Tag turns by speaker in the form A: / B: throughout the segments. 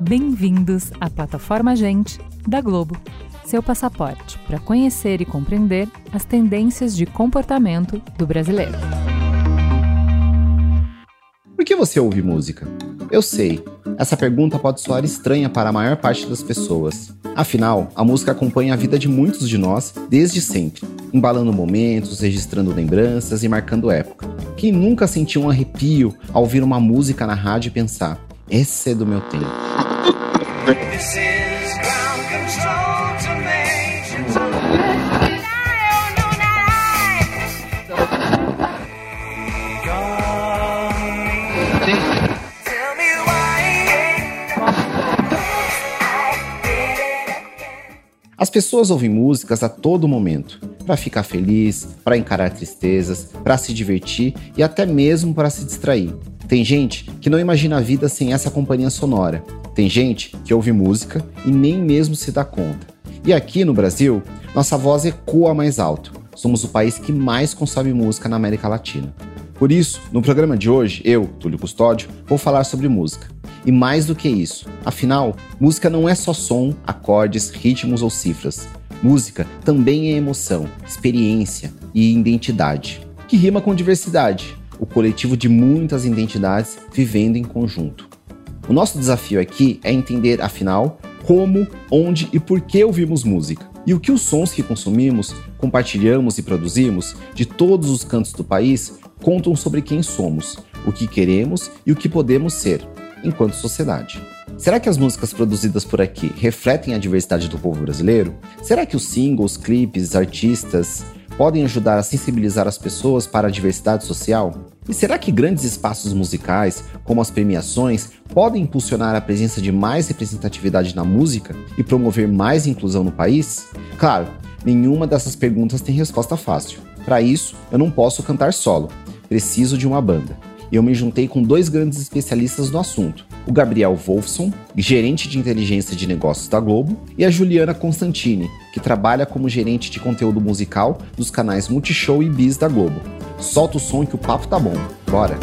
A: Bem-vindos à plataforma Gente da Globo, seu passaporte para conhecer e compreender as tendências de comportamento do brasileiro.
B: Por que você ouve música? Eu sei, essa pergunta pode soar estranha para a maior parte das pessoas. Afinal, a música acompanha a vida de muitos de nós desde sempre, embalando momentos, registrando lembranças e marcando época. Quem nunca sentiu um arrepio ao ouvir uma música na rádio e pensar: esse é do meu tempo? As pessoas ouvem músicas a todo momento, para ficar feliz, para encarar tristezas, para se divertir e até mesmo para se distrair. Tem gente que não imagina a vida sem essa companhia sonora. Tem gente que ouve música e nem mesmo se dá conta. E aqui no Brasil, nossa voz ecoa mais alto. Somos o país que mais consome música na América Latina. Por isso, no programa de hoje, eu, Túlio Custódio, vou falar sobre música. E mais do que isso, afinal, música não é só som, acordes, ritmos ou cifras. Música também é emoção, experiência e identidade, que rima com diversidade, o coletivo de muitas identidades vivendo em conjunto. O nosso desafio aqui é entender, afinal, como, onde e por que ouvimos música. E o que os sons que consumimos, compartilhamos e produzimos de todos os cantos do país contam sobre quem somos, o que queremos e o que podemos ser, enquanto sociedade. Será que as músicas produzidas por aqui refletem a diversidade do povo brasileiro? Será que os singles, clipes, artistas podem ajudar a sensibilizar as pessoas para a diversidade social? E será que grandes espaços musicais, como as premiações, podem impulsionar a presença de mais representatividade na música e promover mais inclusão no país? Claro, nenhuma dessas perguntas tem resposta fácil. Para isso, eu não posso cantar solo, preciso de uma banda e eu me juntei com dois grandes especialistas no assunto: o Gabriel Wolfson, gerente de inteligência de negócios da Globo, e a Juliana Constantini, que trabalha como gerente de conteúdo musical dos canais Multishow e Bis da Globo. Solta o som que o papo tá bom. Bora!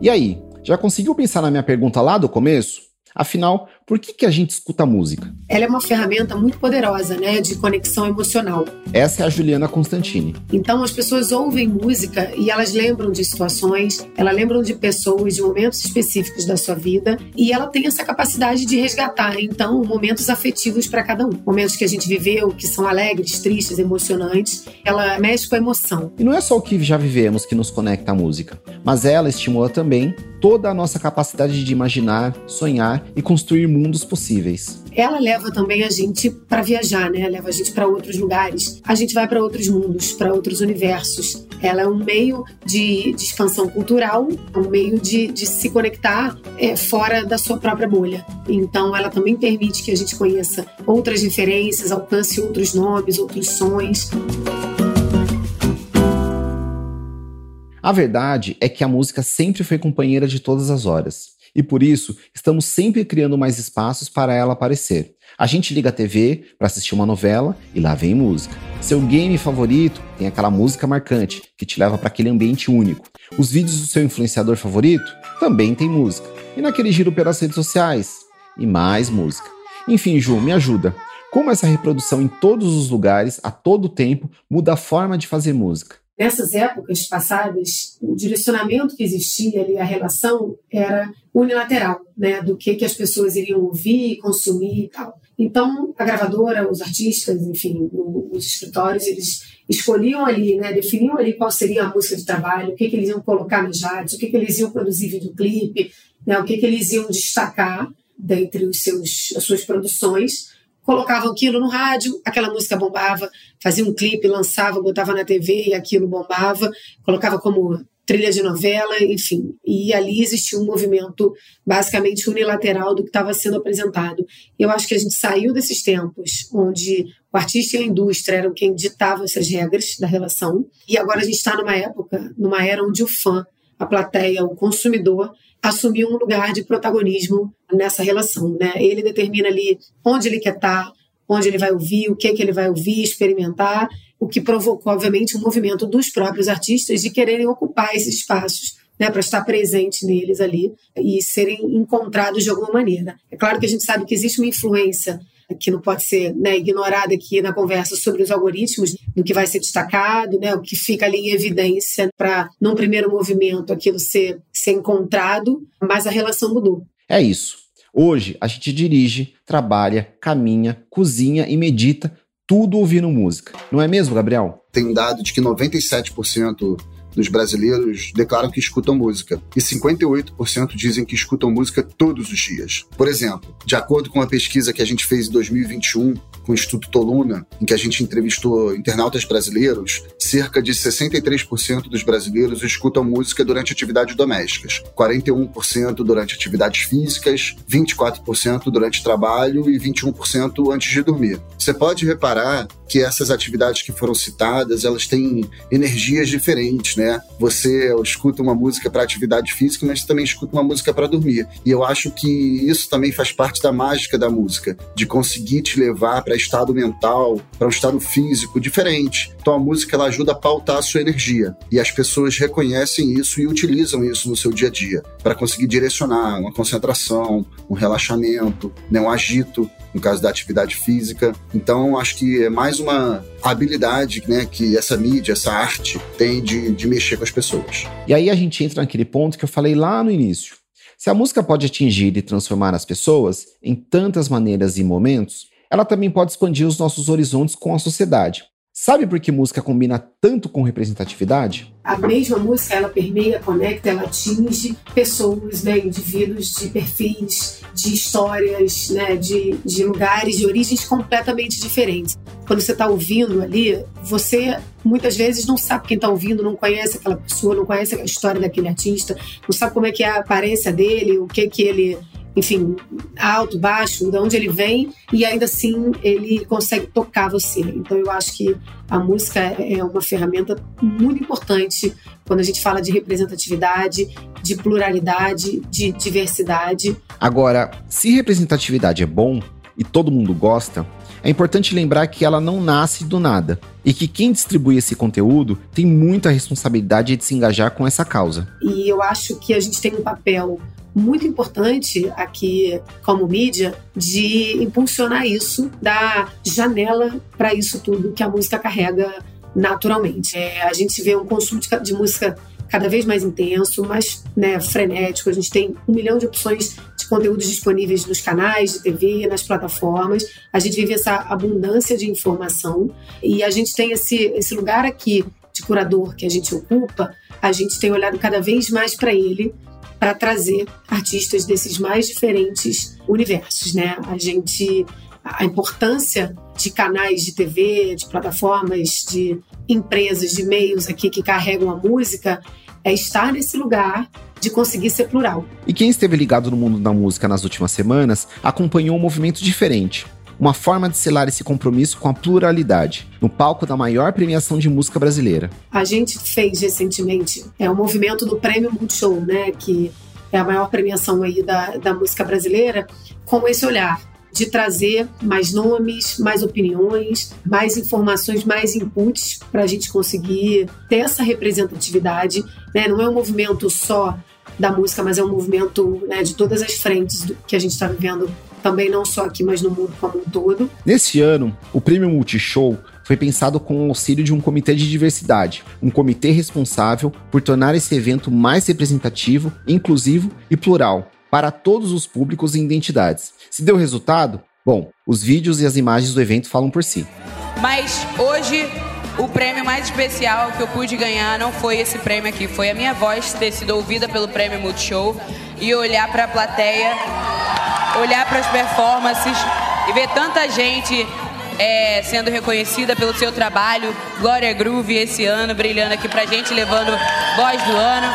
B: E aí, já conseguiu pensar na minha pergunta lá do começo? Afinal, por que, que a gente escuta música?
C: Ela é uma ferramenta muito poderosa, né, de conexão emocional.
B: Essa é a Juliana Constantini.
C: Então, as pessoas ouvem música e elas lembram de situações, elas lembram de pessoas, de momentos específicos da sua vida, e ela tem essa capacidade de resgatar, então, momentos afetivos para cada um. Momentos que a gente viveu, que são alegres, tristes, emocionantes, ela mexe com a emoção.
B: E não é só o que já vivemos que nos conecta à música, mas ela estimula também toda a nossa capacidade de imaginar, sonhar e construir mundos possíveis.
C: Ela leva também a gente para viajar, né? Leva a gente para outros lugares. A gente vai para outros mundos, para outros universos. Ela é um meio de, de expansão cultural, um meio de, de se conectar é, fora da sua própria bolha. Então, ela também permite que a gente conheça outras referências, alcance outros nomes, outros sons.
B: A verdade é que a música sempre foi companheira de todas as horas. E por isso, estamos sempre criando mais espaços para ela aparecer. A gente liga a TV para assistir uma novela e lá vem música. Seu game favorito tem aquela música marcante que te leva para aquele ambiente único. Os vídeos do seu influenciador favorito também tem música. E naquele giro pelas redes sociais? E mais música. Enfim, Ju, me ajuda. Como essa reprodução em todos os lugares, a todo tempo, muda a forma de fazer música?
C: Nessas épocas passadas, o direcionamento que existia ali, a relação era unilateral, né, do que, que as pessoas iriam ouvir, consumir e tal. Então, a gravadora, os artistas, enfim, os escritórios, eles escolhiam ali, né, definiam ali qual seria a música de trabalho, o que, que eles iam colocar nos rádios, o que, que eles iam produzir videoclipe, né, o que, que eles iam destacar dentre os seus, as suas produções colocavam aquilo no rádio, aquela música bombava, fazia um clipe, lançava, botava na TV e aquilo bombava, colocava como trilha de novela, enfim. E ali existia um movimento basicamente unilateral do que estava sendo apresentado. Eu acho que a gente saiu desses tempos onde o artista e a indústria eram quem ditavam essas regras da relação, e agora a gente está numa época, numa era onde o fã a plateia, o consumidor, assumir um lugar de protagonismo nessa relação. Né? Ele determina ali onde ele quer estar, onde ele vai ouvir, o que, que ele vai ouvir, experimentar, o que provocou, obviamente, um movimento dos próprios artistas de quererem ocupar esses espaços. Né, para estar presente neles ali e serem encontrados de alguma maneira. É claro que a gente sabe que existe uma influência que não pode ser né, ignorada aqui na conversa sobre os algoritmos, do que vai ser destacado, né, o que fica ali em evidência para, num primeiro movimento, aquilo ser, ser encontrado, mas a relação mudou.
B: É isso. Hoje a gente dirige, trabalha, caminha, cozinha e medita, tudo ouvindo música. Não é mesmo, Gabriel?
D: Tem um dado de que 97% dos brasileiros declaram que escutam música e 58% dizem que escutam música todos os dias. Por exemplo, de acordo com uma pesquisa que a gente fez em 2021 com o Instituto Luna, em que a gente entrevistou internautas brasileiros, cerca de 63% dos brasileiros escutam música durante atividades domésticas, 41% durante atividades físicas, 24% durante trabalho e 21% antes de dormir. Você pode reparar que essas atividades que foram citadas, elas têm energias diferentes, né? Você escuta uma música para atividade física, mas também escuta uma música para dormir. E eu acho que isso também faz parte da mágica da música, de conseguir te levar para estado mental, para um estado físico diferente. Então a música ela ajuda a pautar a sua energia e as pessoas reconhecem isso e utilizam isso no seu dia a dia para conseguir direcionar uma concentração, um relaxamento, né, um agito no caso da atividade física. Então, acho que é mais uma habilidade né, que essa mídia, essa arte tem de, de mexer com as pessoas.
B: E aí a gente entra naquele ponto que eu falei lá no início. Se a música pode atingir e transformar as pessoas em tantas maneiras e momentos, ela também pode expandir os nossos horizontes com a sociedade. Sabe por que música combina tanto com representatividade?
C: A mesma música, ela permeia, conecta, ela atinge pessoas, né, indivíduos de perfis, de histórias, né, de, de lugares, de origens completamente diferentes. Quando você está ouvindo ali, você muitas vezes não sabe quem está ouvindo, não conhece aquela pessoa, não conhece a história daquele artista, não sabe como é que é a aparência dele, o que que ele enfim, alto, baixo, de onde ele vem, e ainda assim ele consegue tocar você. Então eu acho que a música é uma ferramenta muito importante quando a gente fala de representatividade, de pluralidade, de diversidade.
B: Agora, se representatividade é bom e todo mundo gosta, é importante lembrar que ela não nasce do nada e que quem distribui esse conteúdo tem muita responsabilidade de se engajar com essa causa.
C: E eu acho que a gente tem um papel muito importante aqui como mídia de impulsionar isso, dar janela para isso tudo que a música carrega naturalmente. É, a gente vê um consumo de, de música cada vez mais intenso, mais né, frenético. A gente tem um milhão de opções de conteúdos disponíveis nos canais de TV, nas plataformas. A gente vive essa abundância de informação e a gente tem esse, esse lugar aqui de curador que a gente ocupa. A gente tem olhado cada vez mais para ele para trazer artistas desses mais diferentes universos, né? A gente a importância de canais de TV, de plataformas, de empresas, de meios aqui que carregam a música é estar nesse lugar de conseguir ser plural.
B: E quem esteve ligado no mundo da música nas últimas semanas acompanhou um movimento diferente uma forma de selar esse compromisso com a pluralidade, no palco da maior premiação de música brasileira.
C: A gente fez recentemente é, o um movimento do Prêmio Multishow, né, que é a maior premiação aí da, da música brasileira, com esse olhar de trazer mais nomes, mais opiniões, mais informações, mais inputs para a gente conseguir ter essa representatividade. Né? Não é um movimento só da música, mas é um movimento né, de todas as frentes que a gente está vivendo também não só aqui, mas no mundo como um todo.
B: Nesse ano, o Prêmio Multishow foi pensado com o auxílio de um comitê de diversidade, um comitê responsável por tornar esse evento mais representativo, inclusivo e plural para todos os públicos e identidades. Se deu resultado? Bom, os vídeos e as imagens do evento falam por si.
E: Mas hoje o prêmio mais especial que eu pude ganhar não foi esse prêmio aqui, foi a minha voz ter sido ouvida pelo Prêmio Multishow e olhar para a plateia olhar para as performances e ver tanta gente é, sendo reconhecida pelo seu trabalho. Glória Groove esse ano brilhando aqui pra gente, levando voz do ano.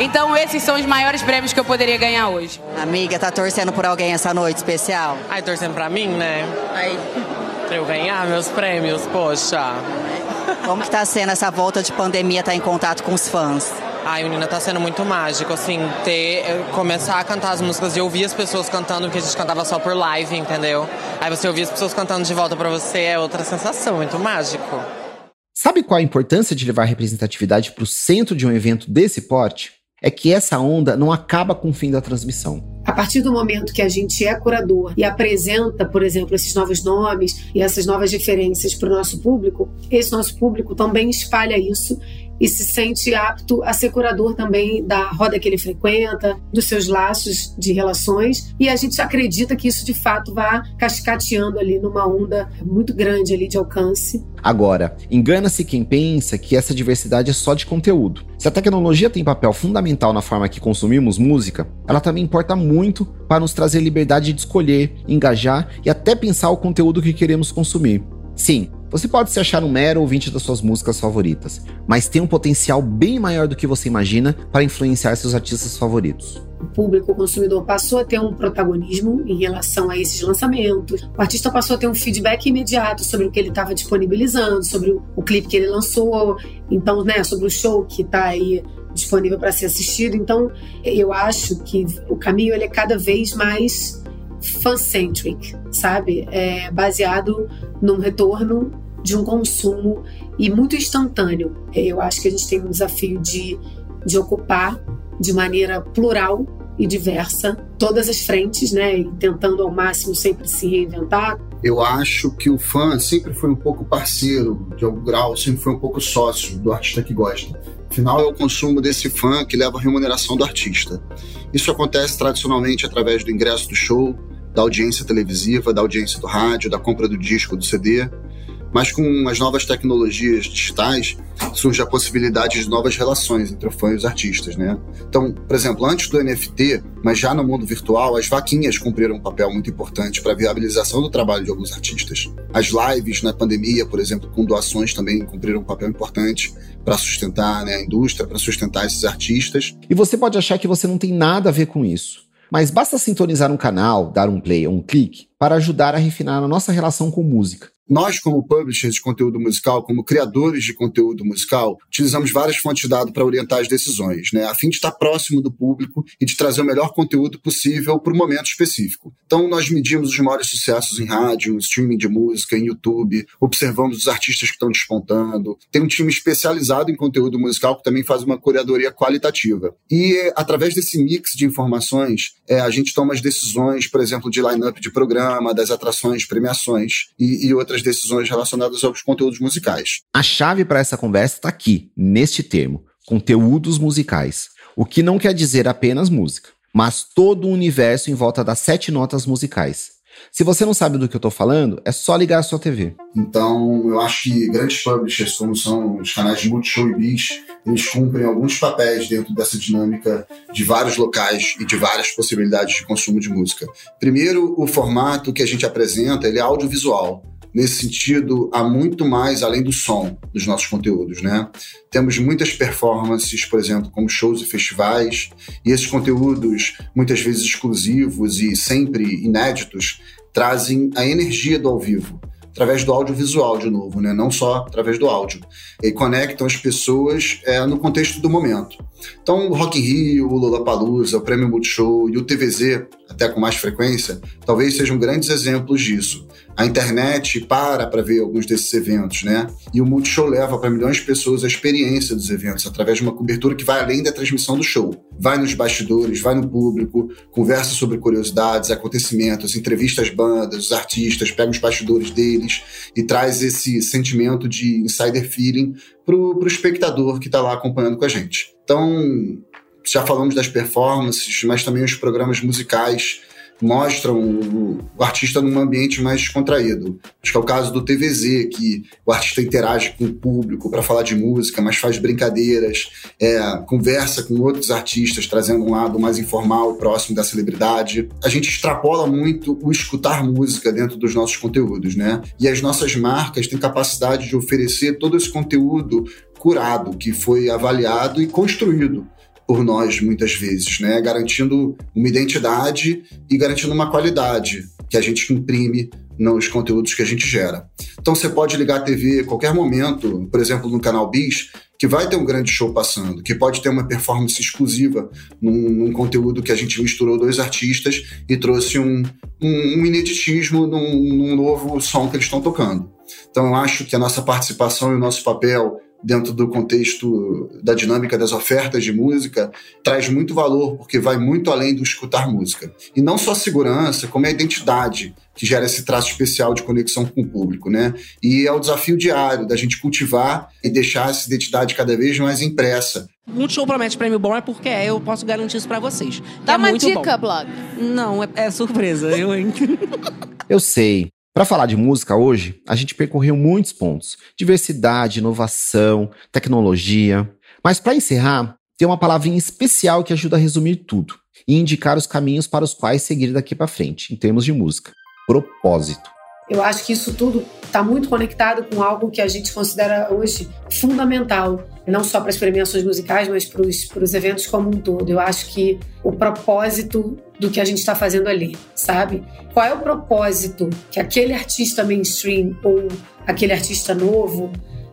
E: Então esses são os maiores prêmios que eu poderia ganhar hoje.
F: Amiga, tá torcendo por alguém essa noite especial?
G: Ai, torcendo pra mim, né? Ai. Pra eu ganhar meus prêmios, poxa.
F: Como que tá sendo essa volta de pandemia, tá em contato com os fãs?
G: Ai, menina, tá sendo muito mágico, assim, ter, começar a cantar as músicas e ouvir as pessoas cantando, porque a gente cantava só por live, entendeu? Aí você ouvir as pessoas cantando de volta para você é outra sensação, muito mágico.
B: Sabe qual a importância de levar representatividade para o centro de um evento desse porte? É que essa onda não acaba com o fim da transmissão.
C: A partir do momento que a gente é curador e apresenta, por exemplo, esses novos nomes e essas novas referências para o nosso público, esse nosso público também espalha isso e se sente apto a ser curador também da roda que ele frequenta, dos seus laços de relações. E a gente acredita que isso de fato vá cascateando ali numa onda muito grande ali de alcance.
B: Agora, engana-se quem pensa que essa diversidade é só de conteúdo. Se a tecnologia tem papel fundamental na forma que consumimos música, ela também importa muito para nos trazer liberdade de escolher, engajar e até pensar o conteúdo que queremos consumir. Sim, você pode se achar um mero ouvinte das suas músicas favoritas, mas tem um potencial bem maior do que você imagina para influenciar seus artistas favoritos.
C: O público o consumidor passou a ter um protagonismo em relação a esses lançamentos. O artista passou a ter um feedback imediato sobre o que ele estava disponibilizando, sobre o, o clipe que ele lançou, então, né, sobre o show que está aí disponível para ser assistido. Então, eu acho que o caminho ele é cada vez mais fan-centric, sabe? É baseado num retorno de um consumo e muito instantâneo. Eu acho que a gente tem um desafio de, de ocupar de maneira plural e diversa todas as frentes, né? E tentando ao máximo sempre se reinventar.
D: Eu acho que o fã sempre foi um pouco parceiro, de algum grau, sempre foi um pouco sócio do artista que gosta. Afinal, é o consumo desse fã que leva a remuneração do artista. Isso acontece tradicionalmente através do ingresso do show, da audiência televisiva, da audiência do rádio, da compra do disco, do CD. Mas com as novas tecnologias digitais, surge a possibilidade de novas relações entre o fã e os artistas, né? Então, por exemplo, antes do NFT, mas já no mundo virtual, as vaquinhas cumpriram um papel muito importante para a viabilização do trabalho de alguns artistas. As lives na pandemia, por exemplo, com doações também cumpriram um papel importante para sustentar né, a indústria, para sustentar esses artistas.
B: E você pode achar que você não tem nada a ver com isso. Mas basta sintonizar um canal, dar um play ou um clique para ajudar a refinar a nossa relação com música.
D: Nós, como publishers de conteúdo musical, como criadores de conteúdo musical, utilizamos várias fontes de dados para orientar as decisões, né, a fim de estar próximo do público e de trazer o melhor conteúdo possível para o momento específico. Então, nós medimos os maiores sucessos em rádio, streaming de música, em YouTube, observamos os artistas que estão despontando. Tem um time especializado em conteúdo musical que também faz uma curadoria qualitativa. E, através desse mix de informações, é, a gente toma as decisões, por exemplo, de line-up de programa, das atrações, premiações e, e outras decisões relacionadas aos conteúdos musicais.
B: A chave para essa conversa está aqui, neste termo: conteúdos musicais. O que não quer dizer apenas música, mas todo o universo em volta das sete notas musicais. Se você não sabe do que eu estou falando, é só ligar a sua TV.
D: Então, eu acho que grandes publishers, como são os canais de Multishow e Bis, eles cumprem alguns papéis dentro dessa dinâmica de vários locais e de várias possibilidades de consumo de música. Primeiro, o formato que a gente apresenta, ele é audiovisual. Nesse sentido, há muito mais além do som dos nossos conteúdos, né? Temos muitas performances, por exemplo, como shows e festivais, e esses conteúdos, muitas vezes exclusivos e sempre inéditos, trazem a energia do ao vivo através do audiovisual de novo, né? não só através do áudio. E conectam as pessoas é, no contexto do momento. Então, o Rock in Rio, o Lollapalooza, o Prêmio Multishow e o TVZ, até com mais frequência, talvez sejam grandes exemplos disso. A internet para para ver alguns desses eventos, né? E o Multishow leva para milhões de pessoas a experiência dos eventos através de uma cobertura que vai além da transmissão do show. Vai nos bastidores, vai no público, conversa sobre curiosidades, acontecimentos, entrevista as bandas, os artistas, pega os bastidores deles e traz esse sentimento de insider feeling para o espectador que está lá acompanhando com a gente. Então, já falamos das performances, mas também os programas musicais mostram o, o, artista num ambiente mais descontraído. Acho que é o caso do TVZ, que o artista interage com o público para falar de música, mas faz brincadeiras, é, conversa com outros artistas, trazendo um lado mais informal, próximo da celebridade. A gente extrapola muito o escutar música dentro dos nossos conteúdos, né? E as nossas marcas têm capacidade de oferecer todo esse conteúdo curado, que foi avaliado e construído por nós muitas vezes, né? Garantindo uma identidade e garantindo uma qualidade que a gente imprime nos conteúdos que a gente gera. Então você pode ligar a TV a qualquer momento, por exemplo, no canal Bis, que vai ter um grande show passando, que pode ter uma performance exclusiva num, num conteúdo que a gente misturou dois artistas e trouxe um, um, um ineditismo num, num novo som que eles estão tocando. Então eu acho que a nossa participação e o nosso papel dentro do contexto da dinâmica das ofertas de música, traz muito valor, porque vai muito além do escutar música. E não só a segurança, como a identidade, que gera esse traço especial de conexão com o público, né? E é o desafio diário da gente cultivar e deixar essa identidade cada vez mais impressa.
H: Um show promete prêmio bom é porque é, eu posso garantir isso para vocês.
I: Dá
H: é
I: uma
H: muito
I: dica,
H: bom.
I: blog.
H: Não, é, é surpresa. Eu, hein?
B: Eu sei. Para falar de música hoje, a gente percorreu muitos pontos: diversidade, inovação, tecnologia. Mas para encerrar, tem uma palavrinha especial que ajuda a resumir tudo e indicar os caminhos para os quais seguir daqui para frente, em termos de música: propósito.
C: Eu acho que isso tudo está muito conectado com algo que a gente considera hoje fundamental, não só para as premiações musicais, mas para os eventos como um todo. Eu acho que o propósito do que a gente está fazendo ali, sabe? Qual é o propósito que aquele artista mainstream ou aquele artista novo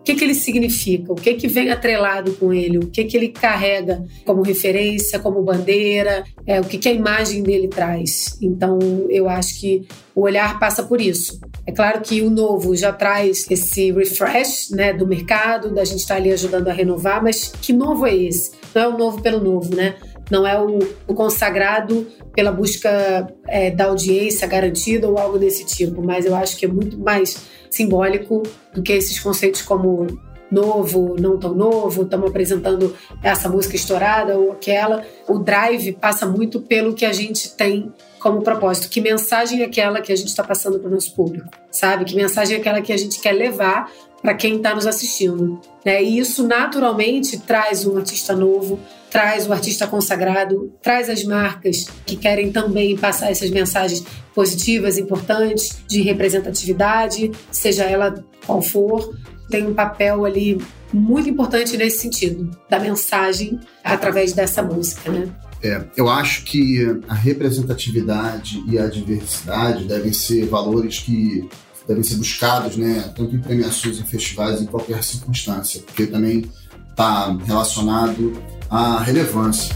C: o que, que ele significa, o que, que vem atrelado com ele, o que, que ele carrega como referência, como bandeira, é, o que, que a imagem dele traz. Então, eu acho que o olhar passa por isso. É claro que o novo já traz esse refresh né, do mercado, da gente estar tá ali ajudando a renovar, mas que novo é esse? Não é o novo pelo novo, né? Não é o, o consagrado pela busca é, da audiência garantida ou algo desse tipo, mas eu acho que é muito mais simbólico do que esses conceitos como novo, não tão novo, estamos apresentando essa música estourada ou aquela. O drive passa muito pelo que a gente tem como propósito. Que mensagem é aquela que a gente está passando para o nosso público, sabe? Que mensagem é aquela que a gente quer levar para quem está nos assistindo. Né? E isso naturalmente traz um artista novo, traz o artista consagrado, traz as marcas que querem também passar essas mensagens positivas, importantes, de representatividade, seja ela qual for, tem um papel ali muito importante nesse sentido, da mensagem através dessa música, né?
D: É, eu acho que a representatividade e a diversidade devem ser valores que devem ser buscados, né, tanto em premiações, em festivais, em qualquer circunstância, porque também está relacionado à relevância.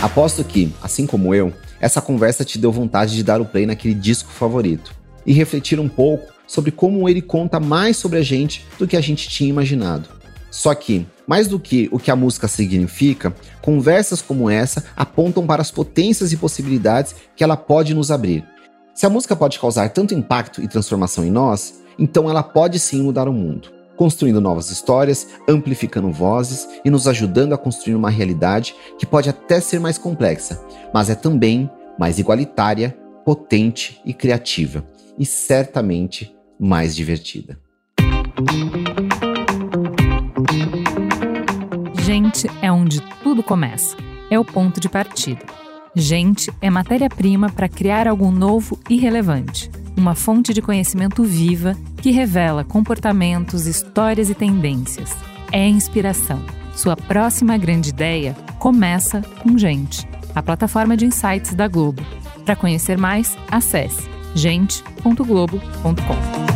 B: Aposto que, assim como eu, essa conversa te deu vontade de dar o play naquele disco favorito e refletir um pouco sobre como ele conta mais sobre a gente do que a gente tinha imaginado. Só que, mais do que o que a música significa, conversas como essa apontam para as potências e possibilidades que ela pode nos abrir. Se a música pode causar tanto impacto e transformação em nós, então ela pode sim mudar o mundo, construindo novas histórias, amplificando vozes e nos ajudando a construir uma realidade que pode até ser mais complexa, mas é também mais igualitária, potente e criativa, e certamente mais divertida.
A: Gente é onde tudo começa. É o ponto de partida. Gente é matéria-prima para criar algo novo e relevante. Uma fonte de conhecimento viva que revela comportamentos, histórias e tendências. É inspiração. Sua próxima grande ideia começa com Gente, a plataforma de insights da Globo. Para conhecer mais, acesse gente.globo.com.